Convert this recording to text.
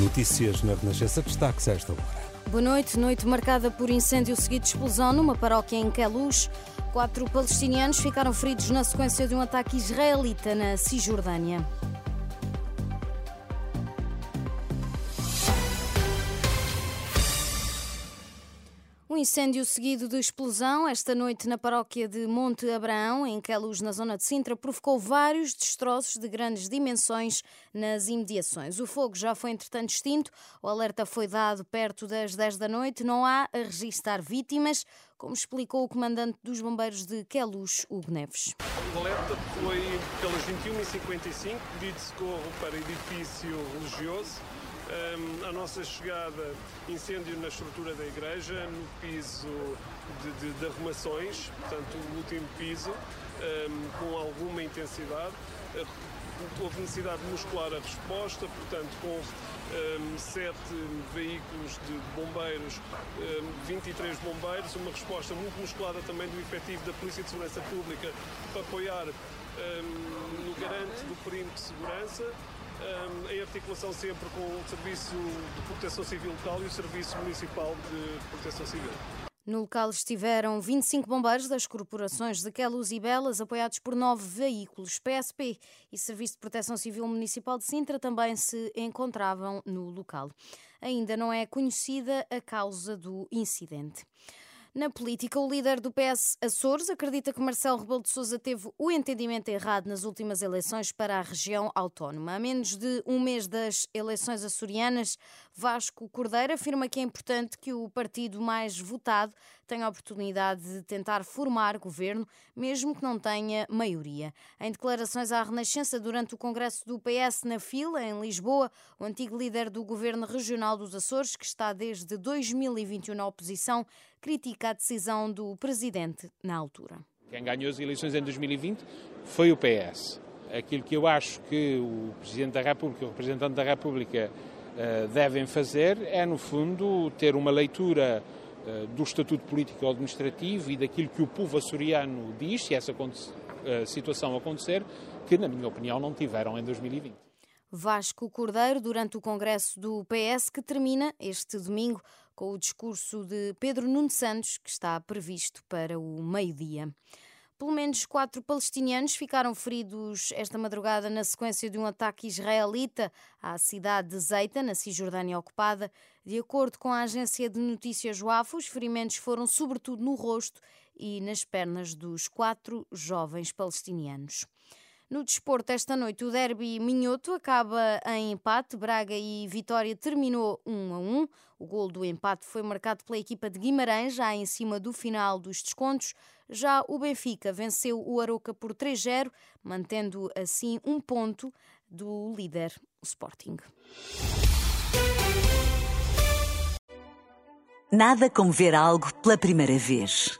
Notícias na Renascença, destaques a esta hora. Boa noite. Noite marcada por incêndio seguido de explosão numa paróquia em Queluz. Quatro palestinianos ficaram feridos na sequência de um ataque israelita na Cisjordânia. Incêndio seguido de explosão esta noite na paróquia de Monte Abraão, em Queluz, na zona de Sintra, provocou vários destroços de grandes dimensões nas imediações. O fogo já foi, entretanto, extinto. O alerta foi dado perto das 10 da noite. Não há a registrar vítimas, como explicou o comandante dos bombeiros de Queluz, Hugo Neves. Alerta foi pelas 21h55, pedido socorro para edifício religioso. Um, a nossa chegada, incêndio na estrutura da igreja, no piso de, de, de arrumações, portanto, o último piso, um, com alguma intensidade. Uh, houve necessidade de muscular a resposta, portanto, com um, sete veículos de bombeiros, 23 bombeiros, uma resposta muito musculada também do efetivo da Polícia de Segurança Pública para apoiar no garante do perímetro de segurança em articulação sempre com o Serviço de Proteção Civil local e o Serviço Municipal de Proteção Civil. No local estiveram 25 bombeiros das corporações de Queluz e Belas, apoiados por nove veículos. PSP e Serviço de Proteção Civil Municipal de Sintra também se encontravam no local. Ainda não é conhecida a causa do incidente. Na política, o líder do PS Açores acredita que Marcelo Rebelo de Sousa teve o entendimento errado nas últimas eleições para a região autónoma. A menos de um mês das eleições açorianas, Vasco Cordeiro afirma que é importante que o partido mais votado tenha a oportunidade de tentar formar governo, mesmo que não tenha maioria. Em declarações à Renascença durante o congresso do PS na Fila, em Lisboa, o antigo líder do governo regional dos Açores, que está desde 2021 na oposição, critica a decisão do presidente na altura. Quem ganhou as eleições em 2020 foi o PS. Aquilo que eu acho que o Presidente da República, o representante da República, eh, devem fazer é, no fundo, ter uma leitura eh, do estatuto político administrativo e daquilo que o povo açoriano diz, se essa eh, situação acontecer, que, na minha opinião, não tiveram em 2020. Vasco Cordeiro, durante o congresso do PS, que termina este domingo com o discurso de Pedro Nuno Santos, que está previsto para o meio-dia. Pelo menos quatro palestinianos ficaram feridos esta madrugada na sequência de um ataque israelita à cidade de Zeita, na Cisjordânia ocupada. De acordo com a agência de notícias WAF, os ferimentos foram sobretudo no rosto e nas pernas dos quatro jovens palestinianos. No desporto, esta noite, o derby minhoto acaba em empate. Braga e Vitória terminou 1 a 1. O gol do empate foi marcado pela equipa de Guimarães, já em cima do final dos descontos. Já o Benfica venceu o Aroca por 3-0, mantendo assim um ponto do líder, o Sporting. Nada como ver algo pela primeira vez.